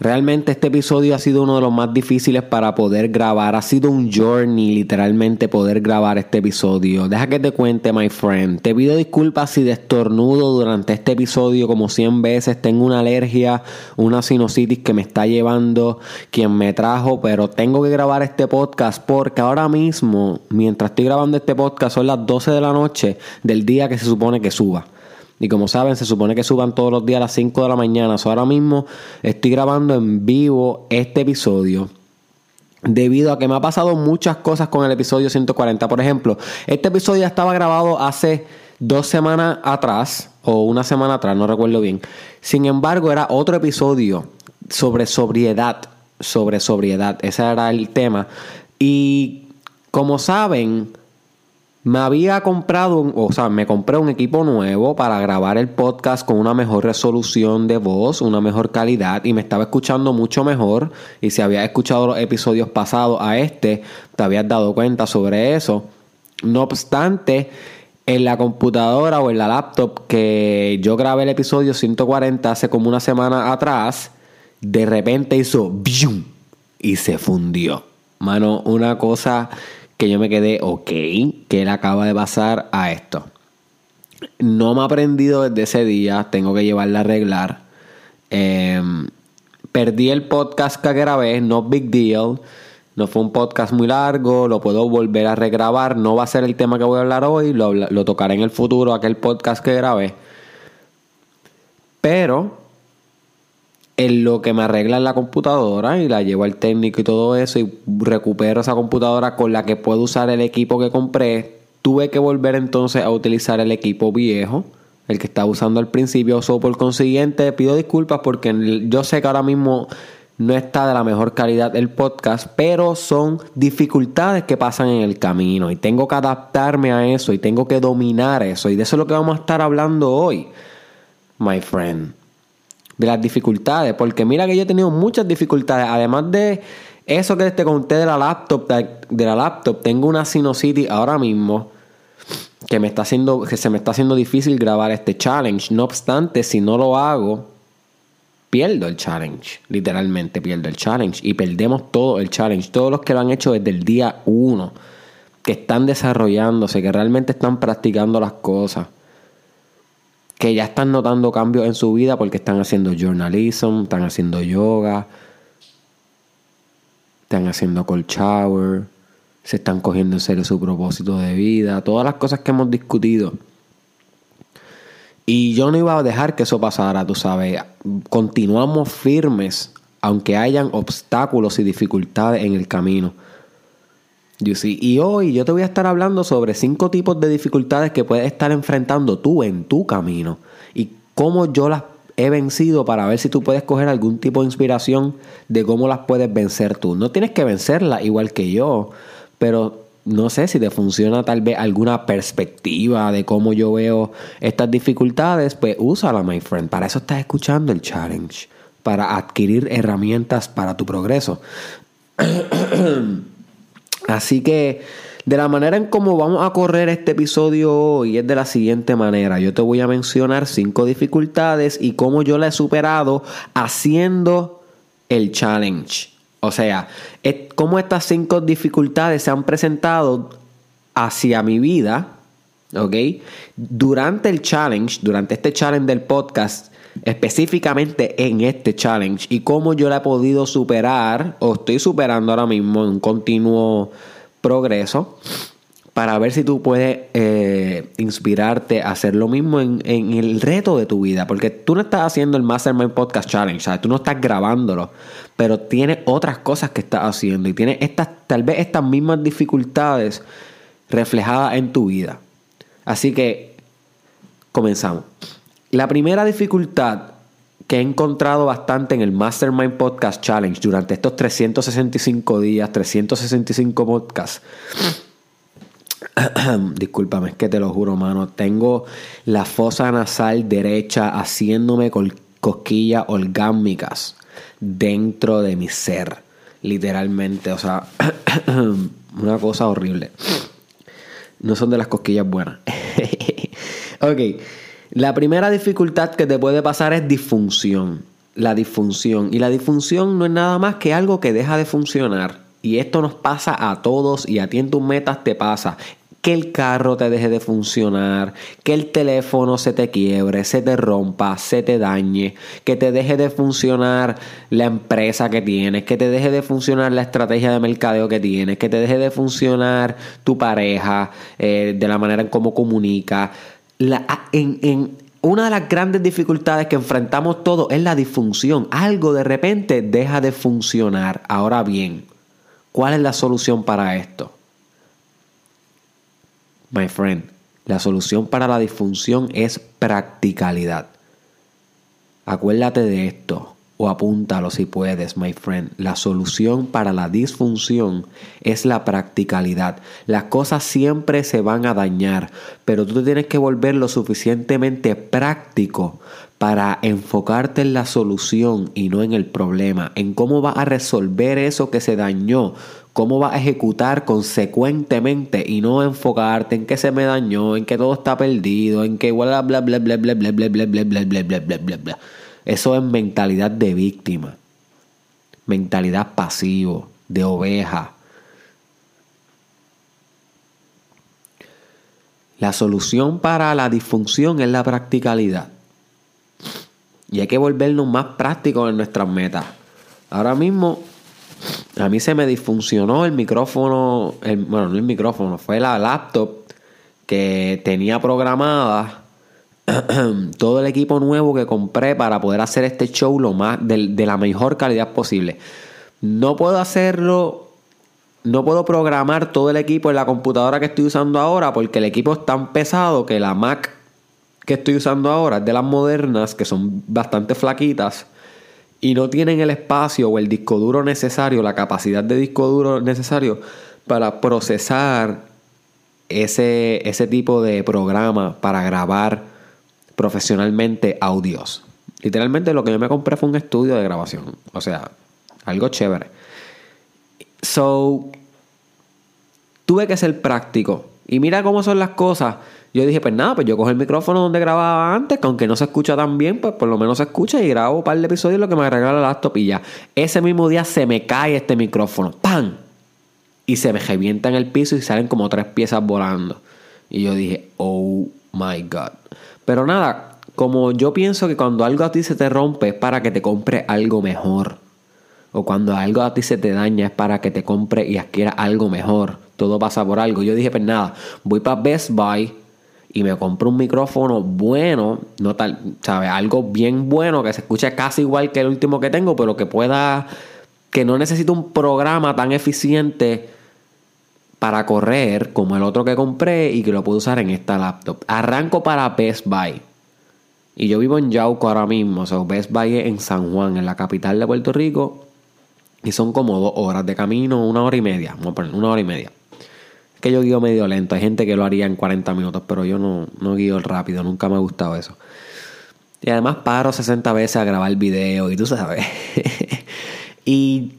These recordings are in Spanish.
Realmente este episodio ha sido uno de los más difíciles para poder grabar. Ha sido un journey literalmente poder grabar este episodio. Deja que te cuente, my friend. Te pido disculpas si destornudo durante este episodio como 100 veces. Tengo una alergia, una sinusitis que me está llevando quien me trajo, pero tengo que grabar este podcast porque ahora mismo, mientras estoy grabando este podcast, son las 12 de la noche del día que se supone que suba. Y como saben, se supone que suban todos los días a las 5 de la mañana. ahora mismo estoy grabando en vivo este episodio. Debido a que me ha pasado muchas cosas con el episodio 140. Por ejemplo, este episodio ya estaba grabado hace dos semanas atrás. O una semana atrás, no recuerdo bien. Sin embargo, era otro episodio sobre sobriedad. Sobre sobriedad. Ese era el tema. Y como saben, me había comprado, o sea, me compré un equipo nuevo para grabar el podcast con una mejor resolución de voz, una mejor calidad y me estaba escuchando mucho mejor. Y si habías escuchado los episodios pasados a este, te habías dado cuenta sobre eso. No obstante, en la computadora o en la laptop que yo grabé el episodio 140 hace como una semana atrás, de repente hizo ¡bium! y se fundió. Mano, una cosa que yo me quedé, ok, que él acaba de pasar a esto. No me ha aprendido desde ese día, tengo que llevarla a arreglar. Em, perdí el podcast que grabé, no big deal. No fue un podcast muy largo, lo puedo volver a regrabar. No va a ser el tema que voy a hablar hoy, lo, lo tocaré en el futuro, aquel podcast que grabé. Pero en lo que me arregla la computadora y la llevo al técnico y todo eso y recupero esa computadora con la que puedo usar el equipo que compré, tuve que volver entonces a utilizar el equipo viejo, el que estaba usando al principio. So, por consiguiente, pido disculpas porque yo sé que ahora mismo no está de la mejor calidad el podcast, pero son dificultades que pasan en el camino y tengo que adaptarme a eso y tengo que dominar eso y de eso es lo que vamos a estar hablando hoy, my friend de las dificultades, porque mira que yo he tenido muchas dificultades, además de eso que te conté de la laptop, de, la laptop, tengo una sinusitis ahora mismo que me está haciendo que se me está haciendo difícil grabar este challenge. No obstante, si no lo hago, pierdo el challenge, literalmente pierdo el challenge y perdemos todo el challenge, todos los que lo han hecho desde el día 1, que están desarrollándose, que realmente están practicando las cosas que ya están notando cambios en su vida porque están haciendo journalism, están haciendo yoga, están haciendo cold shower, se están cogiendo en serio su propósito de vida, todas las cosas que hemos discutido. Y yo no iba a dejar que eso pasara, tú sabes. Continuamos firmes, aunque hayan obstáculos y dificultades en el camino. Y hoy yo te voy a estar hablando sobre cinco tipos de dificultades que puedes estar enfrentando tú en tu camino y cómo yo las he vencido para ver si tú puedes coger algún tipo de inspiración de cómo las puedes vencer tú. No tienes que vencerlas igual que yo, pero no sé si te funciona tal vez alguna perspectiva de cómo yo veo estas dificultades, pues úsala, my friend. Para eso estás escuchando el challenge, para adquirir herramientas para tu progreso. Así que de la manera en cómo vamos a correr este episodio hoy es de la siguiente manera. Yo te voy a mencionar cinco dificultades y cómo yo la he superado haciendo el challenge. O sea, cómo estas cinco dificultades se han presentado hacia mi vida, ¿ok? Durante el challenge, durante este challenge del podcast, específicamente en este challenge y cómo yo la he podido superar o estoy superando ahora mismo en un continuo progreso para ver si tú puedes eh, inspirarte a hacer lo mismo en, el reto de tu vida. Porque tú no estás haciendo el Mastermind Podcast Challenge, ¿sabes? Tú no estás grabándolo, pero tienes otras cosas que estás haciendo y tienes estas, tal vez estas mismas dificultades reflejadas en tu vida. Así que comenzamos. La primera dificultad que he encontrado bastante en el Mastermind Podcast Challenge durante estos 365 días, 365 podcasts. Discúlpame, es que te lo juro, mano. Tengo la fosa nasal derecha haciéndome cosquillas orgánicas dentro de mi ser. Literalmente, o sea, una cosa horrible. No son de las cosquillas buenas. ok. La primera dificultad que te puede pasar es disfunción. la disfunción. Y la disfunción no es nada más que algo que deja de funcionar. Y esto nos pasa a todos y a ti en tus metas te pasa. Que el carro te deje de funcionar, que el teléfono se te quiebre, se te rompa, se te dañe, que te deje de funcionar la empresa que tienes, que te deje de funcionar la estrategia de mercadeo que tienes, que te deje de funcionar tu pareja eh, de la manera en cómo comunica. En, una de las grandes dificultades que enfrentamos todos es la disfunción. Algo de repente deja de funcionar. Ahora bien, ¿cuál es la solución para esto? My friend, la solución para la disfunción es practicalidad. Acuérdate de esto o apúntalo si puedes, my friend. La solución para la disfunción es la practicalidad. Las cosas siempre se van a dañar, pero tú tienes que volver lo suficientemente práctico para enfocarte en la solución y no en el problema, en cómo vas a resolver eso que se dañó, cómo vas a ejecutar consecuentemente y no enfocarte en que se me dañó, en que todo está perdido, en que bla bla bla bla bla bla bla bla bla bla bla bla bla bla bla eso es mentalidad de víctima, mentalidad pasivo, de oveja. La solución para la disfunción es la practicalidad. Y hay que volvernos más prácticos en nuestras metas. Ahora mismo, a mí se me disfuncionó el micrófono, bueno, no el micrófono, fue la laptop que tenía programada todo el equipo nuevo que compré para poder hacer este show lo más de, la mejor calidad posible. No puedo hacerlo, no puedo programar todo el equipo en la computadora que estoy usando ahora porque el equipo es tan pesado que la Mac que estoy usando ahora es de las modernas que son bastante flaquitas y no tienen el espacio o el disco duro necesario, la capacidad de disco duro necesario para procesar ese, ese tipo de programa para grabar profesionalmente audios. Literalmente lo que yo me compré fue un estudio de grabación. O sea, algo chévere. So, tuve que ser práctico. Y mira cómo son las cosas. Yo dije, pues nada, pues yo cojo el micrófono donde grababa antes, que aunque no se escucha tan bien, pues por lo menos se escucha y grabo un par de episodios lo que me regala la laptop y ya. Ese mismo día se me cae este micrófono. ¡Pam! Y se me revienta en el piso y salen como tres piezas volando. Y yo dije, oh my god. Pero nada, como yo pienso que cuando algo a ti se te rompe es para que te compre algo mejor. O cuando algo a ti se te daña es para que te compre y adquiera algo mejor. Todo pasa por algo. Yo dije, pues nada, voy para Best Buy y me compro un micrófono bueno, no tal, ¿sabes? Algo bien bueno que se escuche casi igual que el último que tengo, pero que pueda, que no necesite un programa tan eficiente para correr como el otro que compré y que lo puedo usar en esta laptop. Arranco para Best Buy. Y yo vivo en Yauco ahora mismo. O sea, Best Buy es en San Juan, en la capital de Puerto Rico. Y son como dos horas de camino, una hora y media. Una hora y media. Es que yo guío medio lento. Hay gente que lo haría en 40 minutos, pero yo no, no guío rápido. Nunca me ha gustado eso. Y además paro 60 veces a grabar el video y tú sabes. y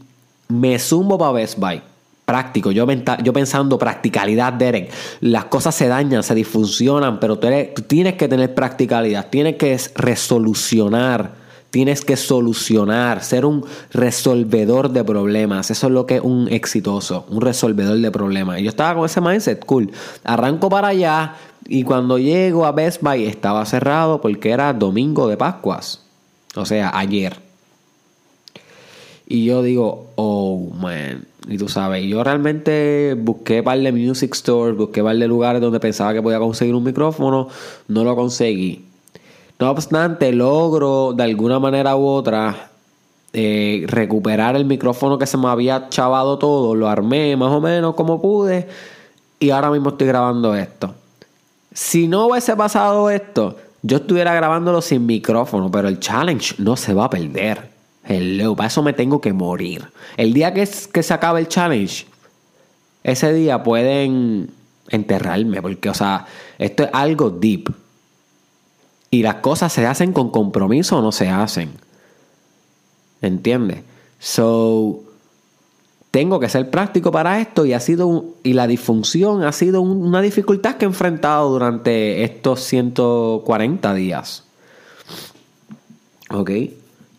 me zumbo para Best Buy práctico. Yo, yo pensando practicalidad, Derek. Las cosas se dañan, se disfuncionan, pero tú, tienes que tener practicalidad, tienes que resolucionar, tienes que solucionar, ser un resolvedor de problemas. Eso es lo que es un exitoso, un resolvedor de problemas. Y yo estaba con ese mindset, cool. Arranco para allá y cuando llego a Best Buy estaba cerrado porque era domingo de Pascuas. O sea, ayer. Y yo digo, oh man. Y tú sabes, yo realmente busqué par de music stores, busqué par de lugares donde pensaba que podía conseguir un micrófono, no lo conseguí. No obstante, logro de alguna manera u otra eh, recuperar el micrófono que se me había chavado todo, lo armé más o menos como pude y ahora mismo estoy grabando esto. Si no hubiese pasado esto, yo estuviera grabándolo sin micrófono, pero el challenge no se va a perder. Hello, para eso me tengo que morir. El día que, que se acabe el challenge, ese día pueden enterrarme, porque, o sea, esto es algo deep. Y las cosas se hacen con compromiso o no se hacen. ¿Entiendes? So, tengo que ser práctico para esto y ha sido y la disfunción ha sido una dificultad que he enfrentado durante estos 140 días. ¿Ok?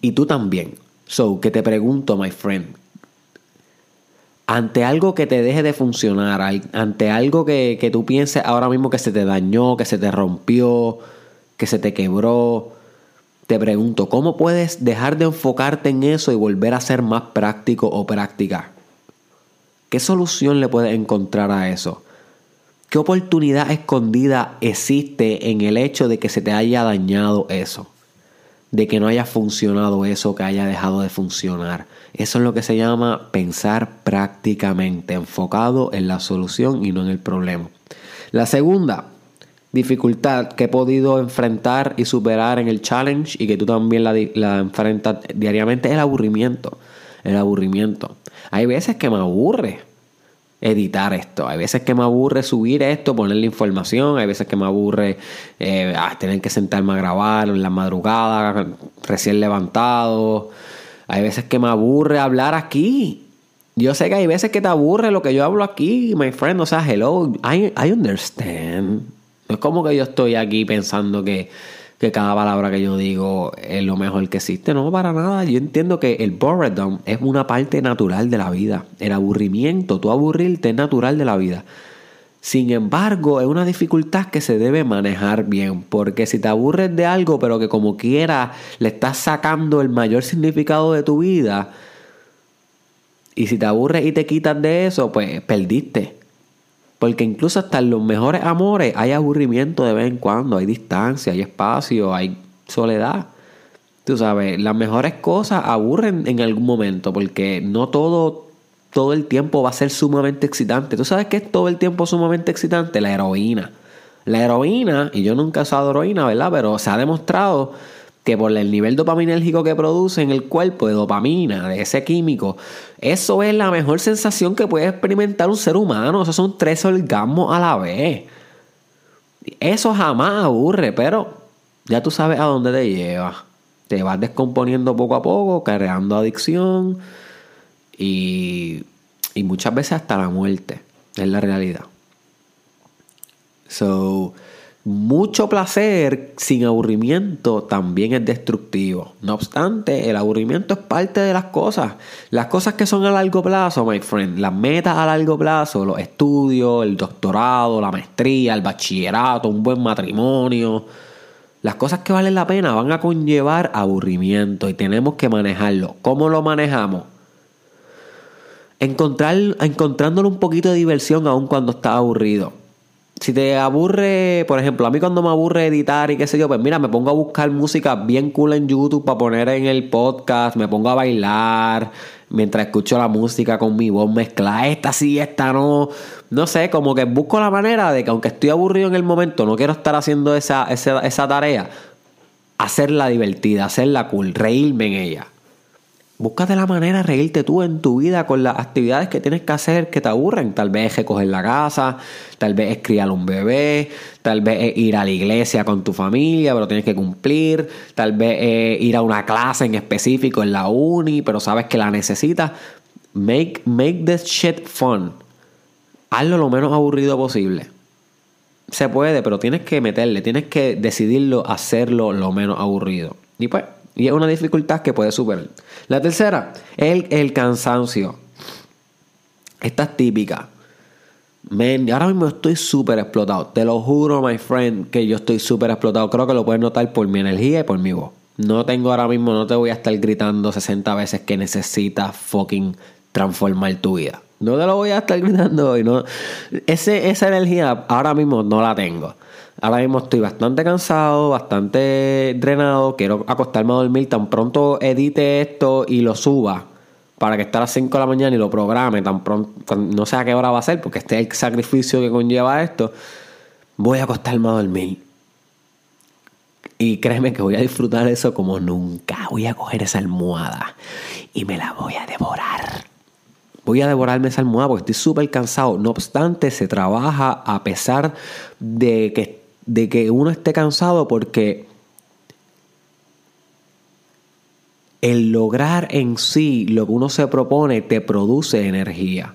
Y tú también. So, que te pregunto, my friend, ante algo que te deje de funcionar, ante algo que, que, tú pienses ahora mismo que se te dañó, que se te rompió, que se te quebró, te pregunto, ¿cómo puedes dejar de enfocarte en eso y volver a ser más práctico o práctica? ¿Qué solución le puedes encontrar a eso? ¿Qué oportunidad escondida existe en el hecho de que se te haya dañado eso? De que no haya funcionado eso, que haya dejado de funcionar. Eso es lo que se llama pensar prácticamente, enfocado en la solución y no en el problema. La segunda dificultad que he podido enfrentar y superar en el challenge y que tú también la, enfrentas diariamente es el aburrimiento. El aburrimiento. Hay veces que me aburre editar esto. Hay veces que me aburre subir esto, ponerle información. Hay veces que me aburre eh, ah, tener que sentarme a grabar en la madrugada, recién levantado. Hay veces que me aburre hablar aquí. Yo sé que hay veces que te aburre lo que yo hablo aquí, my friend. O sea, hello, I, I understand. No es como que yo estoy aquí pensando que que cada palabra que yo digo es lo mejor que existe. No, para nada. Yo entiendo que el boredom es una parte natural de la vida. El aburrimiento, tú aburrirte es natural de la vida. Sin embargo, es una dificultad que se debe manejar bien, porque si te aburres de algo, pero que como quiera le estás sacando el mayor significado de tu vida, y si te aburres y te quitas de eso, pues perdiste. Porque incluso hasta en los mejores amores hay aburrimiento de vez en cuando, hay distancia, hay espacio, hay soledad. Tú sabes, las mejores cosas aburren en algún momento porque no todo, todo el tiempo va a ser sumamente excitante. ¿Tú sabes qué es todo el tiempo sumamente excitante? La heroína. La heroína, y yo nunca he usado heroína, ¿verdad? Pero se ha demostrado que por el nivel dopaminérgico que produce en el cuerpo de dopamina, de ese químico, eso es la mejor sensación que puede experimentar un ser humano. Esos son tres orgasmos a la vez. Eso jamás aburre, pero ya tú sabes a dónde te lleva. Te vas descomponiendo poco a poco, creando adicción y, muchas veces hasta la muerte. Es la realidad. Mucho placer sin aburrimiento también es destructivo. No obstante, el aburrimiento es parte de las cosas. Las cosas que son a largo plazo, my friend, las metas a largo plazo, los estudios, el doctorado, la maestría, el bachillerato, un buen matrimonio. Las cosas que valen la pena van a conllevar aburrimiento y tenemos que manejarlo. ¿Cómo lo manejamos? Encontrar, encontrándole un poquito de diversión aun cuando está aburrido si te aburre, por ejemplo, a mí cuando me aburre editar y qué sé yo, pues mira, me pongo a buscar música bien cool en YouTube para poner en el podcast, me pongo a bailar mientras escucho la música con mi voz mezclada, esta sí, esta no, no sé, como que busco la manera de que aunque estoy aburrido en el momento, no quiero estar haciendo esa, esa, esa tarea, hacerla divertida, hacerla cool, reírme en ella. Búscate la manera de reírte tú en tu vida con las actividades que tienes que hacer que te aburren. Tal vez es recoger la casa, tal vez es criar un bebé, tal vez es ir a la iglesia con tu familia, pero tienes que cumplir, tal vez es ir a una clase en específico en la uni, pero sabes que la necesitas. Make, make this shit fun. Hazlo lo menos aburrido posible. Se puede, pero tienes que meterle, tienes que decidirlo, hacerlo lo menos aburrido. Y pues, y es una dificultad que puedes superar. La tercera es el, cansancio. Esta es típica. Men, ahora mismo estoy súper explotado. Te lo juro, my friend, que yo estoy súper explotado. Creo que lo puedes notar por mi energía y por mi voz. No tengo ahora mismo, no te voy a estar gritando 60 veces que necesitas fucking transformar tu vida. No te lo voy a estar gritando hoy. No. Ese, esa energía ahora mismo no la tengo. Ahora mismo estoy bastante cansado, bastante drenado. Quiero acostarme a dormir. Tan pronto edite esto y lo suba para que esté a las 5 de la mañana y lo programe. Tan pronto, no sé a qué hora va a ser, porque este es el sacrificio que conlleva esto. Voy a acostarme a dormir. Y créeme que voy a disfrutar eso como nunca. Voy a coger esa almohada y me la voy a devorar. Voy a devorarme esa almohada porque estoy súper cansado. No obstante, se trabaja a pesar de que de que uno esté cansado porque el lograr en sí lo que uno se propone te produce energía.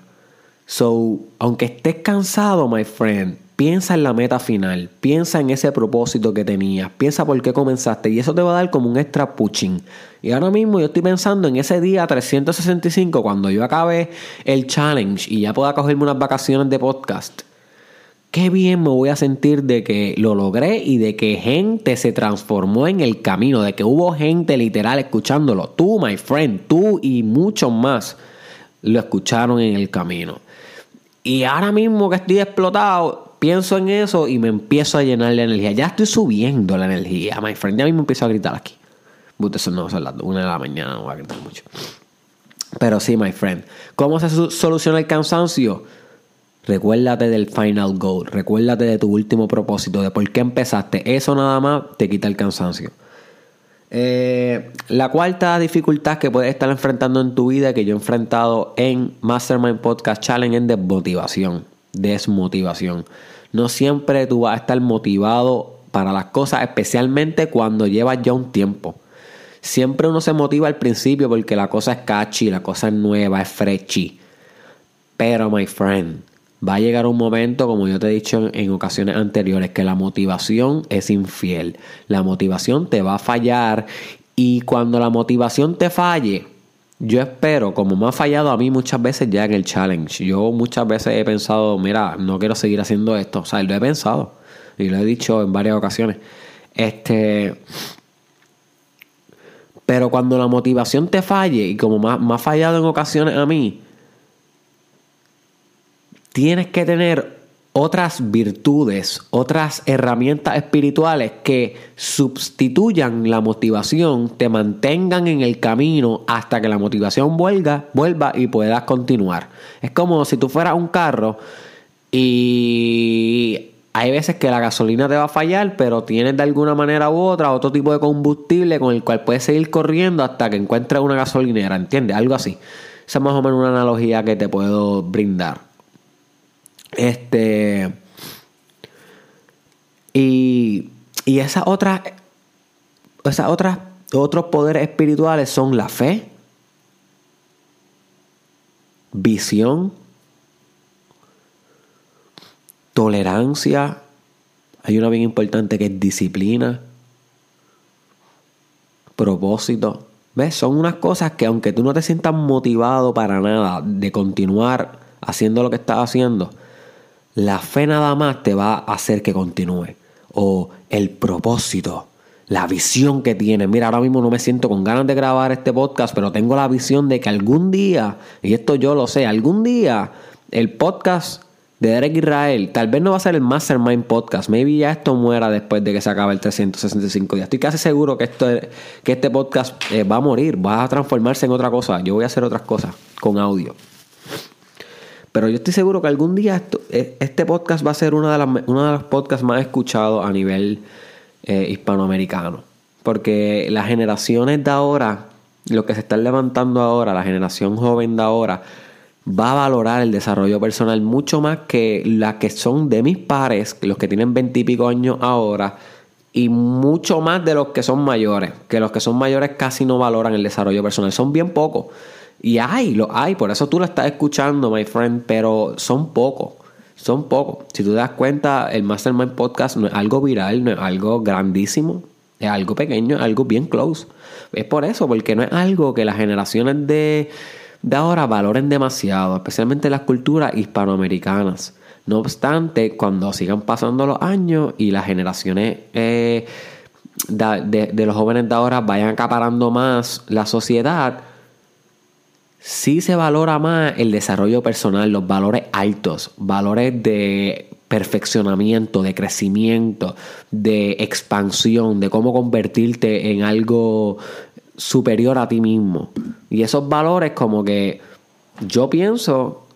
So, aunque estés cansado, my friend, Piensa en la meta final, piensa en ese propósito que tenías, piensa por qué comenzaste y eso te va a dar como un extra pushing. Y ahora mismo yo estoy pensando en ese día 365 cuando yo acabe el challenge y ya pueda cogerme unas vacaciones de podcast. Qué bien me voy a sentir de que lo logré y de que gente se transformó en el camino, de que hubo gente literal escuchándolo. Tú, my friend, tú y muchos más lo escucharon en el camino. Y ahora mismo que estoy explotado, pienso en eso y me empiezo a llenar de energía. Ya estoy subiendo la energía, my friend. Ya mismo empiezo a gritar aquí. Eso no son las una de la mañana, no voy a gritar mucho. Pero sí, my friend. ¿Cómo se soluciona el cansancio? Recuérdate del final goal. Recuérdate de tu último propósito, de por qué empezaste. Eso nada más te quita el cansancio. Eh, la cuarta dificultad que puedes estar enfrentando en tu vida que yo he enfrentado en Mastermind Podcast Challenge es desmotivación desmotivación. No siempre tú vas a estar motivado para las cosas, especialmente cuando llevas ya un tiempo. Siempre uno se motiva al principio porque la cosa es catchy, la cosa es nueva, es freshy. Pero, my friend, va a llegar un momento, como yo te he dicho en, ocasiones anteriores, que la motivación es infiel. La motivación te va a fallar y cuando la motivación te falle, yo espero, como me ha fallado a mí muchas veces ya en el challenge, yo muchas veces he pensado, mira, no quiero seguir haciendo esto. O sea, lo he pensado y lo he dicho en varias ocasiones. Este. Pero cuando la motivación te falle, y como me ha fallado en ocasiones a mí, tienes que tener otras virtudes, otras herramientas espirituales que sustituyan la motivación, te mantengan en el camino hasta que la motivación vuelva, vuelva y puedas continuar. Es como si tú fueras un carro y hay veces que la gasolina te va a fallar, pero tienes de alguna manera u otra otro tipo de combustible con el cual puedes seguir corriendo hasta que encuentres una gasolinera, ¿entiendes? Algo así. Esa es más o menos una analogía que te puedo brindar. Este. Y, y esas otras. Esas otras. Otros poderes espirituales son la fe, visión, tolerancia. Hay una bien importante que es disciplina, propósito. ¿Ves? Son unas cosas que aunque tú no te sientas motivado para nada de continuar haciendo lo que estás haciendo, la fe nada más te va a hacer que continúe. O el propósito, la visión que tienes. Mira, ahora mismo no me siento con ganas de grabar este podcast, pero tengo la visión de que algún día, y esto yo lo sé, algún día el podcast de Derek Israel, tal vez no va a ser el Mastermind Podcast, maybe ya esto muera después de que se acabe el 365 días. Estoy casi seguro que, que este podcast eh, va a morir, va a transformarse en otra cosa. Yo voy a hacer otras cosas con audio. Pero yo estoy seguro que algún día e, este podcast va a ser uno de, uno de los podcasts más escuchados a nivel eh, hispanoamericano. Porque las generaciones de ahora, lo que se están levantando ahora, la generación joven de ahora, va a valorar el desarrollo personal mucho más que las que son de mis pares, los que tienen veintipico años ahora, y mucho más de los que son mayores, que los que son mayores casi no valoran el desarrollo personal, son bien pocos. Y hay, lo hay, por eso tú lo estás escuchando, my friend, pero son pocos. Son pocos. Si tú te das cuenta, el Mastermind Podcast no es algo viral, no es algo grandísimo, es algo pequeño, es algo bien close. Es por eso, porque no es algo que las generaciones de, de ahora valoren demasiado, especialmente las culturas hispanoamericanas. No obstante, cuando sigan pasando los años y las generaciones eh, de, de los jóvenes de ahora vayan acaparando más la sociedad, sí se valora más el desarrollo personal, los valores altos, valores de perfeccionamiento, de crecimiento, de expansión, de cómo convertirte en algo superior a ti mismo. Y esos valores como que yo pienso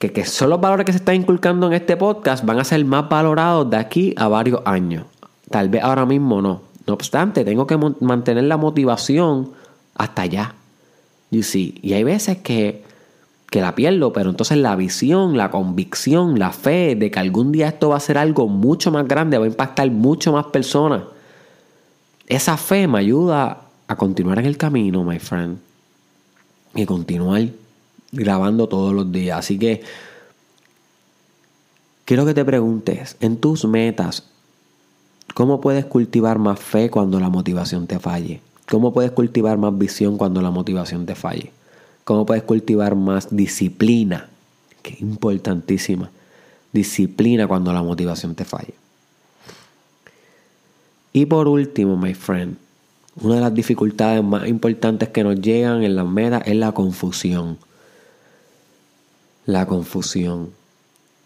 que, que son los valores que se están inculcando en este podcast van a ser más valorados de aquí a varios años. Tal vez ahora mismo no. No obstante, tengo que mantener la motivación hasta allá. Y hay veces que, que la pierdo, pero entonces la visión, la convicción, la fe de que algún día esto va a ser algo mucho más grande, va a impactar mucho más personas. Esa fe me ayuda a continuar en el camino, my friend. Y continuar grabando todos los días. Así que quiero que te preguntes, en tus metas, ¿cómo puedes cultivar más fe cuando la motivación te falle? ¿Cómo puedes cultivar más visión cuando la motivación te falle? ¿Cómo puedes cultivar más disciplina? Que importantísima. Disciplina cuando la motivación te falle. Y por último, my friend, una de las dificultades más importantes que nos llegan en las metas es la confusión. La confusión.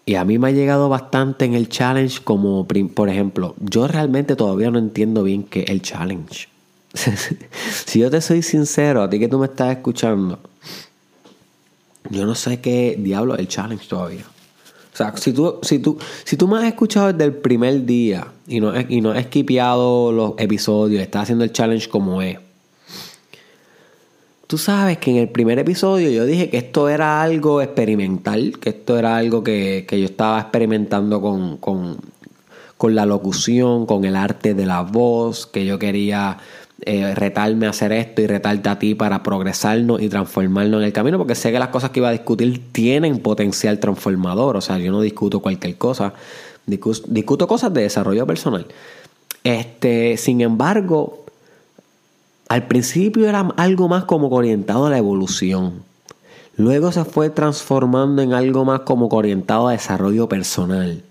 Y a mí me ha llegado bastante en el challenge como, por ejemplo, yo realmente todavía no entiendo bien qué es el challenge. si yo te soy sincero, a ti que tú me estás escuchando, yo no sé qué diablo es el challenge todavía. O sea, si tú, si tú, si tú me has escuchado desde el primer día y no, y no has esquipeado los episodios, estás haciendo el challenge como es. Tú sabes que en el primer episodio yo dije que esto era algo experimental, que esto era algo que, yo estaba experimentando con, con, con la locución, con el arte de la voz, que yo quería eh, retarme a hacer esto y retarte a ti para progresarnos y transformarnos en el camino, porque sé que las cosas que iba a discutir tienen potencial transformador, o sea, yo no discuto cualquier cosa, discuto, cosas de desarrollo personal. Este, sin embargo, al principio era algo más como orientado a la evolución. Luego se fue transformando en algo más como orientado a desarrollo personal.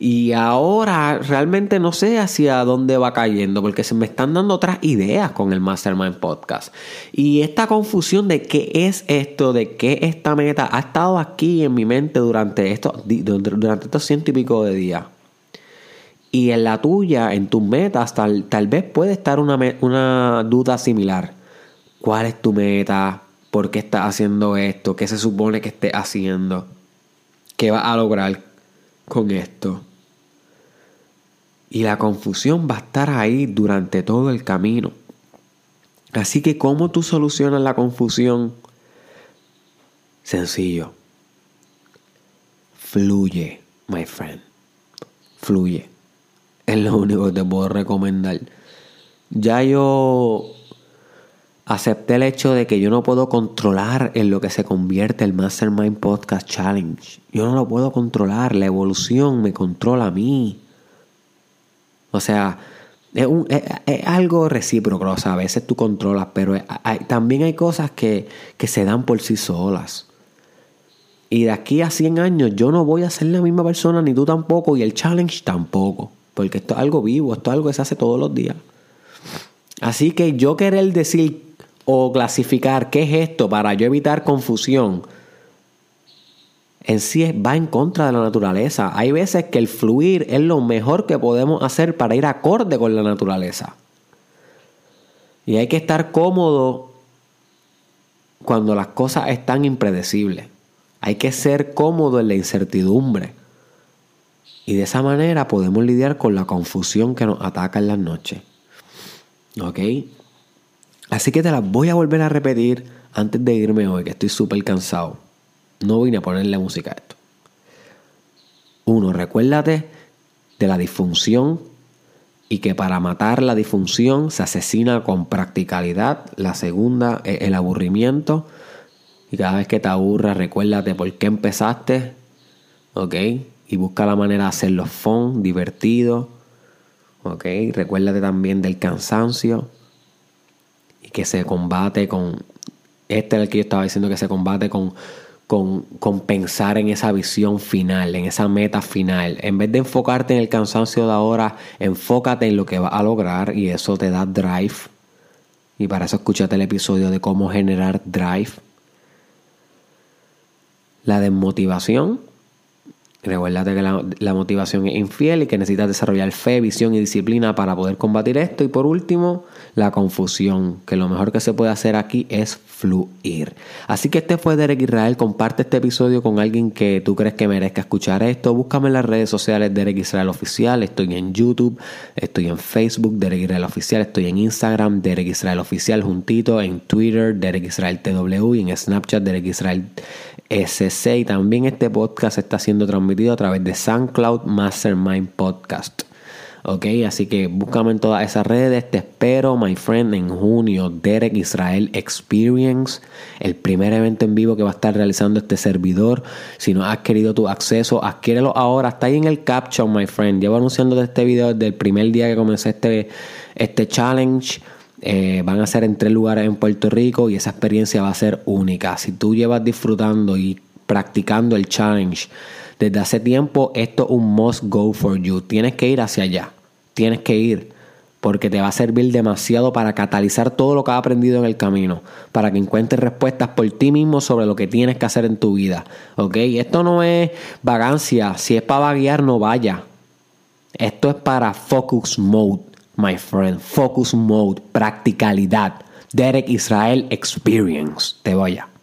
Y ahora realmente no sé hacia dónde va cayendo, porque se me están dando otras ideas con el Mastermind Podcast. Y esta confusión de qué es esto, de qué esta meta, ha estado aquí en mi mente durante, esto, durante estos ciento y pico de días. Y en la tuya, en tus metas, tal, tal vez puede estar una, una duda similar. ¿Cuál es tu meta? ¿Por qué estás haciendo esto? ¿Qué se supone que estés haciendo? ¿Qué vas a lograr con esto? Y la confusión va a estar ahí durante todo el camino. Así que, ¿cómo tú solucionas la confusión? Sencillo. Fluye, my friend. Fluye. Es lo único que te puedo recomendar. Ya yo acepté el hecho de que yo no puedo controlar en lo que se convierte el Mastermind Podcast Challenge. Yo no lo puedo controlar. La evolución me controla a mí. O sea, es, algo recíproco. O sea, a veces tú controlas, pero también hay cosas que, que se dan por sí solas. Y de aquí a 100 años yo no voy a ser la misma persona, ni tú tampoco, y el challenge tampoco. Porque esto es algo vivo, esto es algo que se hace todos los días. Así que yo querer decir o clasificar qué es esto para yo evitar confusión en sí va en contra de la naturaleza. Hay veces que el fluir es lo mejor que podemos hacer para ir acorde con la naturaleza. Y hay que estar cómodo cuando las cosas están impredecibles. Hay que ser cómodo en la incertidumbre. Y de esa manera podemos lidiar con la confusión que nos ataca en las noches. ¿Ok? Así que te las voy a volver a repetir antes de irme hoy, que estoy súper cansado. No vine a ponerle música a esto. Uno, recuérdate de la disfunción y que para matar la disfunción se asesina con practicalidad. La segunda es el aburrimiento. Y cada vez que te aburras, recuérdate por qué empezaste. ¿Ok? Y busca la manera de hacerlo fun, divertido. ¿Ok? Recuérdate también del cansancio. Y que se combate con. Este es el que yo estaba diciendo que se combate con con, pensar en esa visión final, en esa meta final. En vez de enfocarte en el cansancio de ahora, enfócate en lo que vas a lograr y eso te da drive. Y para eso escúchate el episodio de cómo generar drive. La desmotivación Recuérdate que la, motivación es infiel y que necesitas desarrollar fe, visión y disciplina para poder combatir esto. Y por último, la confusión, que lo mejor que se puede hacer aquí es fluir. Así que este fue Derek Israel. Comparte este episodio con alguien que tú crees que merezca escuchar esto. Búscame en las redes sociales Derek Israel Oficial. Estoy en YouTube, estoy en Facebook, Derek Israel Oficial. Estoy en Instagram, Derek Israel Oficial juntito. En Twitter, Derek Israel TW. Y en Snapchat, Derek Israel SC. Y también este podcast está siendo transmitido a través de SoundCloud Mastermind Podcast. Ok, así que búscame en todas esas redes. Te espero, my friend, en junio. Derek Israel Experience, el primer evento en vivo que va a estar realizando este servidor. Si no has querido tu acceso, adquiérelo ahora. Está ahí en el caption, my friend. Llevo anunciando este video desde el primer día que comencé este, este challenge. Eh, van a ser en tres lugares en Puerto Rico y esa experiencia va a ser única. Si tú llevas disfrutando y practicando el challenge desde hace tiempo, esto es un must go for you. Tienes que ir hacia allá. Tienes que ir porque te va a servir demasiado para catalizar todo lo que has aprendido en el camino, para que encuentres respuestas por ti mismo sobre lo que tienes que hacer en tu vida. ¿Ok? Esto no es vagancia. Si es para vaguear, no vaya. Esto es para focus mode, my friend. Focus mode, practicalidad. Derek Israel Experience. Te voy a.